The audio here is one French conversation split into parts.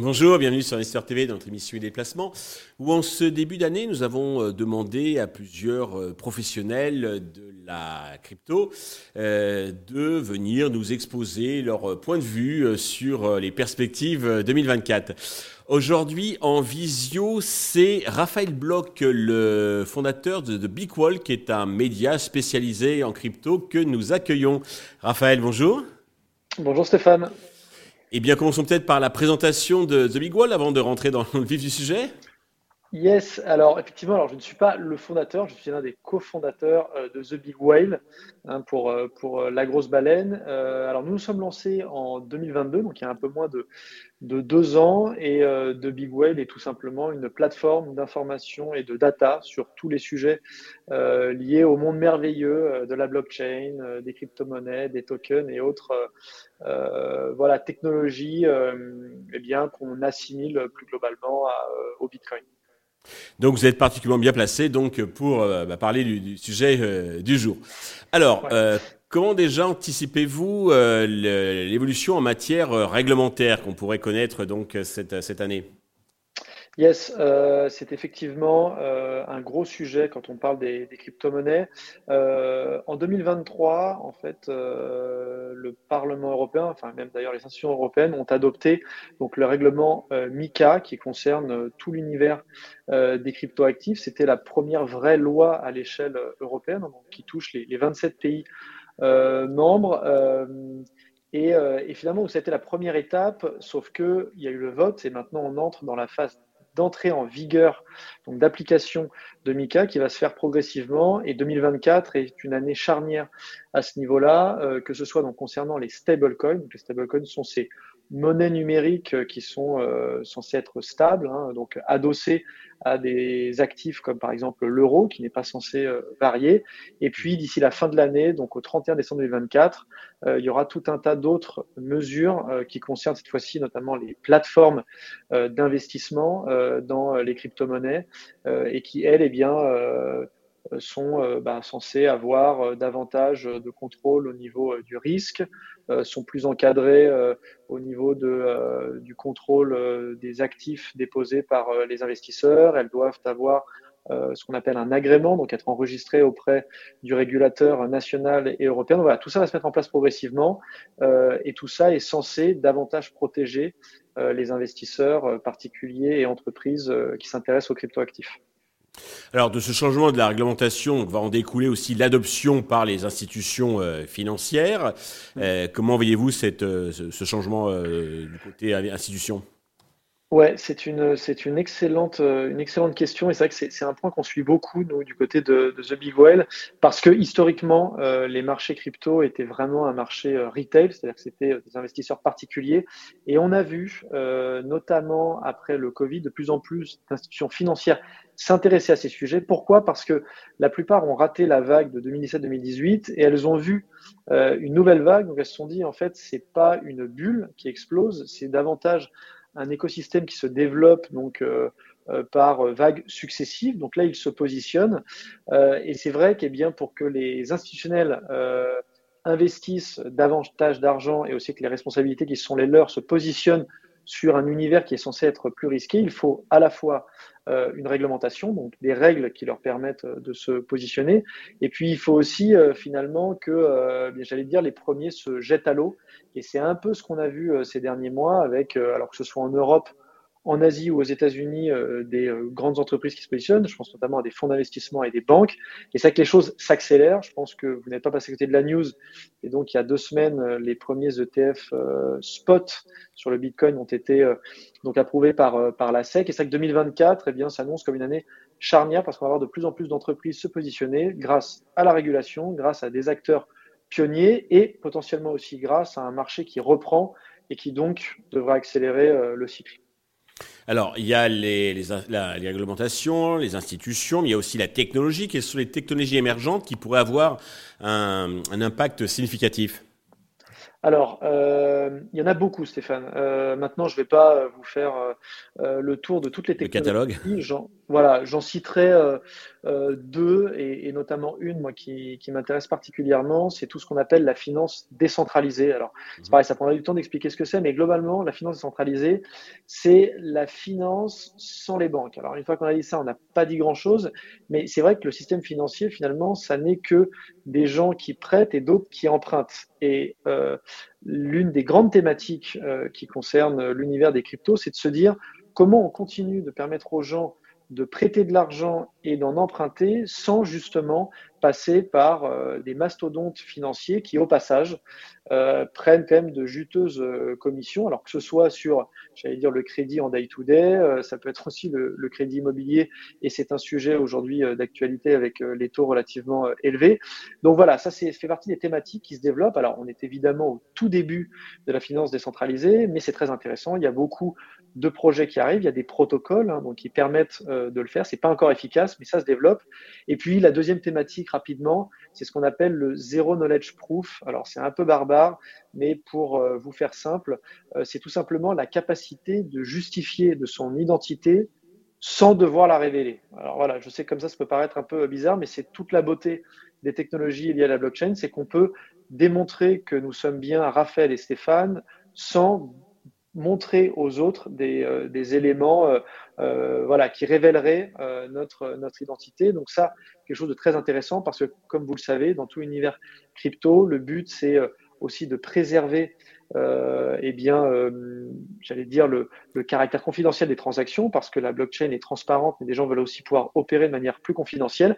Bonjour, bienvenue sur Investor TV dans notre émission Déplacement, où en ce début d'année, nous avons euh, demandé à plusieurs euh, professionnels de la crypto euh, de venir nous exposer leur point de vue sur les perspectives 2024. Aujourd'hui, en visio, c'est Raphaël Bloch, le fondateur de, Big Wall, qui est un média spécialisé en crypto que nous accueillons. Raphaël, bonjour. Bonjour Stéphane. Eh bien, commençons peut-être par la présentation de The Big Wall avant de rentrer dans le vif du sujet. Yes, alors effectivement, alors je ne suis pas le fondateur, je suis l'un des cofondateurs euh, de The Big Whale hein, pour, euh, pour euh, la grosse baleine. alors nous nous sommes lancés en 2022, donc il y a un peu moins de, de deux ans, et The Big Whale est tout simplement une plateforme d'information et de data sur tous les sujets liés au monde merveilleux de la blockchain, des crypto-monnaies, des tokens et autres voilà, technologies eh qu'on assimile plus globalement au Bitcoin. Donc vous êtes particulièrement bien placé donc pour euh, bah, parler du, sujet euh, du jour. Alors, euh, comment déjà anticipez-vous l'évolution en matière réglementaire qu'on pourrait connaître donc cette, cette année? Yes, euh, c'est effectivement euh, un gros sujet quand on parle des, crypto-monnaies. Euh, en 2023, en fait, le Parlement européen, enfin même d'ailleurs les institutions européennes, ont adopté donc le règlement MICA qui concerne tout l'univers des crypto-actifs. C'était la première vraie loi à l'échelle européenne qui touche les, 27 pays membres. Et, et, finalement, c'était la première étape, sauf qu'il y a eu le vote et maintenant on entre dans la phase d'entrée en vigueur, donc d'application de MICA qui va se faire progressivement. Et 2024 est une année charnière à ce niveau-là, euh, que ce soit donc concernant les stablecoins. Les stablecoins sont ces monnaies numériques euh, qui sont euh, censées être stables, hein, donc adossées à des actifs comme par exemple l'euro qui n'est pas censé euh, varier. Et puis d'ici la fin de l'année, donc au 31 décembre 2024, il y aura tout un tas d'autres mesures qui concernent cette fois-ci notamment les plateformes d'investissement dans les crypto-monnaies et qui, elles, eh bien, sont bah, censées avoir davantage de contrôle au niveau du risque, euh, sont plus encadrés euh, au niveau de, euh, du contrôle des actifs déposés par les investisseurs. Elles doivent avoir ce qu'on appelle un agrément, donc être enregistrées auprès du régulateur national et européen. voilà, tout ça va se mettre en place progressivement et tout ça est censé davantage protéger les investisseurs particuliers et entreprises qui s'intéressent aux cryptoactifs. Alors, de ce changement de la réglementation, va en découler aussi l'adoption par les institutions euh, financières. Euh, comment voyez-vous euh, ce, changement du côté institution? Ouais, c'est une, c'est une excellente, une excellente question et c'est vrai que c'est, un point qu'on suit beaucoup nous du côté de, The Big Whale parce que historiquement les marchés crypto étaient vraiment un marché retail, c'est-à-dire que c'était des investisseurs particuliers et on a vu notamment après le Covid de plus en plus d'institutions financières s'intéresser à ces sujets. Pourquoi? Parce que la plupart ont raté la vague de 2017-2018 et elles ont vu euh, une nouvelle vague. Donc elles se sont dit en fait c'est pas une bulle qui explose, c'est davantage un écosystème qui se développe donc euh, euh, par vagues successives. Donc là, ils se positionnent. et c'est vrai qu'eh bien pour que les institutionnels investissent davantage d'argent et aussi que les responsabilités qui sont les leurs se positionnent sur un univers qui est censé être plus risqué, il faut à la fois euh, une réglementation, donc des règles qui leur permettent euh, de se positionner, et puis il faut aussi euh, finalement que, j'allais dire, les premiers se jettent à l'eau, et c'est un peu ce qu'on a vu ces derniers mois avec, alors que ce soit en Europe en Asie ou aux États-Unis euh, des euh, grandes entreprises qui se positionnent. Je pense notamment à des fonds d'investissement et des banques. Et c'est que les choses s'accélèrent. Je pense que vous n'êtes pas passé à côté de la news. Et donc, il y a deux semaines, euh, les premiers ETF spot sur le Bitcoin ont été donc approuvés par, par la SEC. Et c'est que 2024, eh bien, s'annonce comme une année charnière parce qu'on va avoir de plus en plus d'entreprises se positionner grâce à la régulation, grâce à des acteurs pionniers et potentiellement aussi grâce à un marché qui reprend et qui donc devra accélérer le cycle. Alors, il y a les, réglementations, les institutions, mais il y a aussi la technologie. Quelles sont les technologies émergentes qui pourraient avoir un, impact significatif? Alors, euh, il y en a beaucoup, Stéphane. Euh, maintenant, je ne vais pas vous faire euh, le tour de toutes les technologies. Le catalogue voilà, j'en citerai euh, euh, deux, et, notamment une, moi, qui, m'intéresse particulièrement, c'est tout ce qu'on appelle la finance décentralisée. Alors, c'est pareil, ça prendra du temps d'expliquer ce que c'est, mais globalement, la finance décentralisée, c'est la finance sans les banques. Alors, une fois qu'on a dit ça, on n'a pas dit grand-chose, mais c'est vrai que le système financier, finalement, ça n'est que des gens qui prêtent et d'autres qui empruntent. Et euh, l'une des grandes thématiques qui concerne l'univers des cryptos, c'est de se dire comment on continue de permettre aux gens de prêter de l'argent et d'en emprunter sans justement passer par euh, des mastodontes financiers qui, au passage, euh, prennent quand même de juteuses euh, commissions, alors que ce soit sur, j'allais dire, le crédit en day-to-day, ça peut être aussi le, crédit immobilier, et c'est un sujet aujourd'hui d'actualité avec les taux relativement élevés. Donc voilà, ça c'est, fait partie des thématiques qui se développent. Alors on est évidemment au tout début de la finance décentralisée, mais c'est très intéressant. Il y a beaucoup de projets qui arrivent, il y a des protocoles hein, donc, qui permettent de le faire. C'est pas encore efficace, mais ça se développe. Et puis la deuxième thématique rapidement, c'est ce qu'on appelle le zero knowledge proof. Alors c'est un peu barbare, mais pour euh, vous faire simple, euh, c'est tout simplement la capacité de justifier de son identité sans devoir la révéler. Alors voilà, je sais comme ça, ça peut paraître un peu bizarre, mais c'est toute la beauté des technologies liées à la blockchain, c'est qu'on peut démontrer que nous sommes bien Raphaël et Stéphane sans montrer aux autres des, euh, éléments euh, euh, qui révéleraient notre, identité. Donc ça, quelque chose de très intéressant parce que, comme vous le savez, dans tout l'univers crypto, le but, c'est aussi de préserver eh j'allais dire le, le, caractère confidentiel des transactions parce que la blockchain est transparente, mais des gens veulent aussi pouvoir opérer de manière plus confidentielle.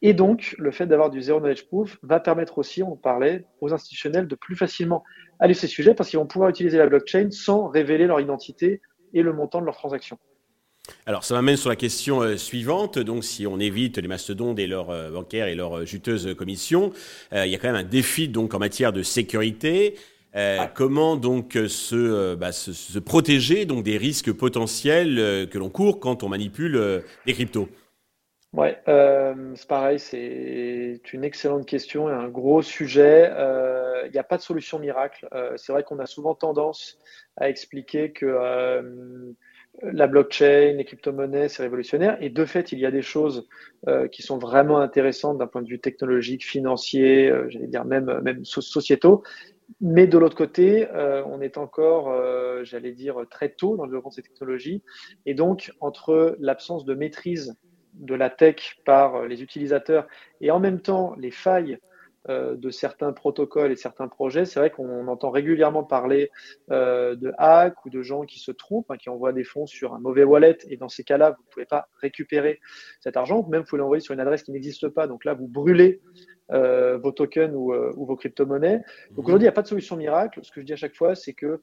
Et donc, le fait d'avoir du zero knowledge proof va permettre aussi, on parlait, aux institutionnels de plus facilement aller ces sujets parce qu'ils vont pouvoir utiliser la blockchain sans révéler leur identité et le montant de leurs transactions. Alors, ça m'amène sur la question euh, suivante. Donc, si on évite les mastodontes et leurs euh, bancaires et leurs euh, juteuses commissions, il y a quand même un défi donc en matière de sécurité. Comment donc se, bah, se, se, protéger donc des risques potentiels que l'on court quand on manipule les cryptos? Ouais, euh, c'est pareil, c'est une excellente question et un gros sujet. Euh, il n'y a pas de solution miracle. Euh, c'est vrai qu'on a souvent tendance à expliquer que la blockchain, les crypto-monnaies, c'est révolutionnaire. Et de fait, il y a des choses qui sont vraiment intéressantes d'un point de vue technologique, financier, j'allais dire même, même sociétaux. Mais de l'autre côté, on est encore, j'allais dire, très tôt dans le développement de ces technologies. Et donc, entre l'absence de maîtrise de la tech par les utilisateurs et en même temps les failles euh, de certains protocoles et certains projets, c'est vrai qu'on entend régulièrement parler euh, de hacks ou de gens qui se trompent, hein, qui envoient des fonds sur un mauvais wallet. Et dans ces cas-là, vous ne pouvez pas récupérer cet argent, même vous l'envoyer sur une adresse qui n'existe pas. Donc là, vous brûlez euh, vos tokens ou, vos crypto-monnaies. Donc aujourd'hui, il n'y a pas de solution miracle. Ce que je dis à chaque fois, c'est que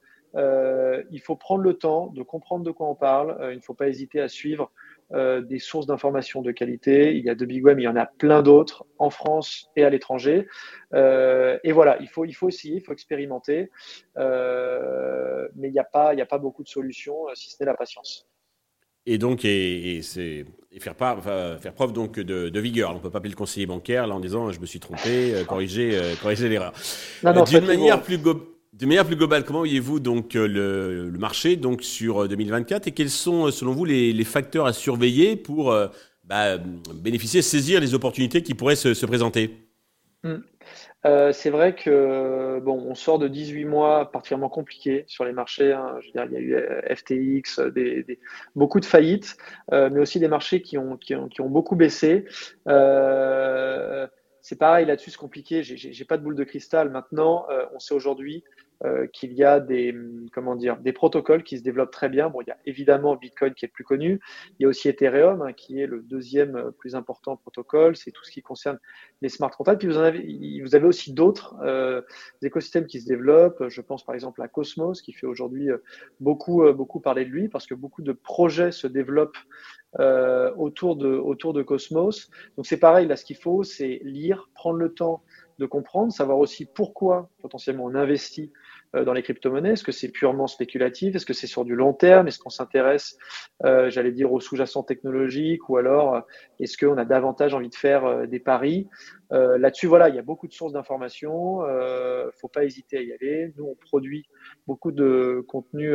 il faut prendre le temps de comprendre de quoi on parle. il ne faut pas hésiter à suivre euh, des sources d'informations de qualité. Il y a de Big Web, il y en a plein d'autres en France et à l'étranger. Euh, et voilà, il faut, il faut essayer, il faut expérimenter, euh, mais il n'y a, pas, il a pas beaucoup de solutions si ce n'est la patience. Et donc, et, c'est faire, faire preuve donc de, vigueur. On ne peut pas appeler le conseiller bancaire là en disant je me suis trompé, corriger, corriger l'erreur. D'une manière plus de manière plus globale, comment voyez-vous donc euh, le, marché donc sur 2024 euh, et quels sont euh, selon vous les, facteurs à surveiller pour bah, bénéficier, saisir les opportunités qui pourraient se, présenter? Hmm. C'est vrai que bon, on sort de 18 mois particulièrement compliqués sur les marchés. Hein. Il y a eu FTX, beaucoup de faillites, mais aussi des marchés qui ont, qui ont beaucoup baissé. C'est pareil là-dessus, c'est compliqué. J'ai pas de boule de cristal. Maintenant, on sait aujourd'hui euh, qu'il y a des, comment dire, des protocoles qui se développent très bien. Bon, il y a évidemment Bitcoin qui est le plus connu. Il y a aussi Ethereum hein, qui est le deuxième euh, plus important protocole. C'est tout ce qui concerne les smart contracts. Puis vous, en avez, vous avez aussi d'autres euh, écosystèmes qui se développent. Je pense par exemple à Cosmos qui fait aujourd'hui euh, beaucoup, beaucoup parler de lui parce que beaucoup de projets se développent euh, autour, de, autour de Cosmos. Donc c'est pareil, là ce qu'il faut, c'est lire, prendre le temps de comprendre, savoir aussi pourquoi potentiellement on investit dans les crypto-monnaies? Est-ce que c'est purement spéculatif? Est-ce que c'est sur du long terme? Est-ce qu'on s'intéresse, euh, j'allais dire, aux sous-jacents technologiques? Ou alors, euh, est-ce qu'on a davantage envie de faire des paris? Là-dessus, voilà, il y a beaucoup de sources d'informations. Il ne faut pas hésiter à y aller. Nous, on produit beaucoup de contenu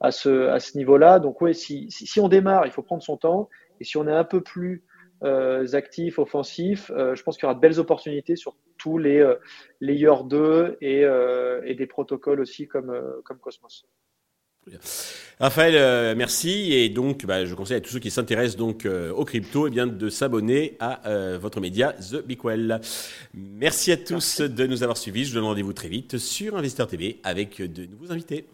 à ce, niveau-là. Donc, oui, si, si, on démarre, il faut prendre son temps. Et si on est un peu plus actif, offensif, je pense qu'il y aura de belles opportunités sur tous les Layer 2 et, et, des protocoles aussi comme, comme Cosmos. Raphaël, euh, merci. Et donc, bah, je conseille à tous ceux qui s'intéressent donc euh, aux crypto eh bien, de s'abonner à euh, votre média The Bigwell. Merci à tous de nous avoir suivis. Je vous donne rendez-vous très vite sur Investeur TV avec de nouveaux invités.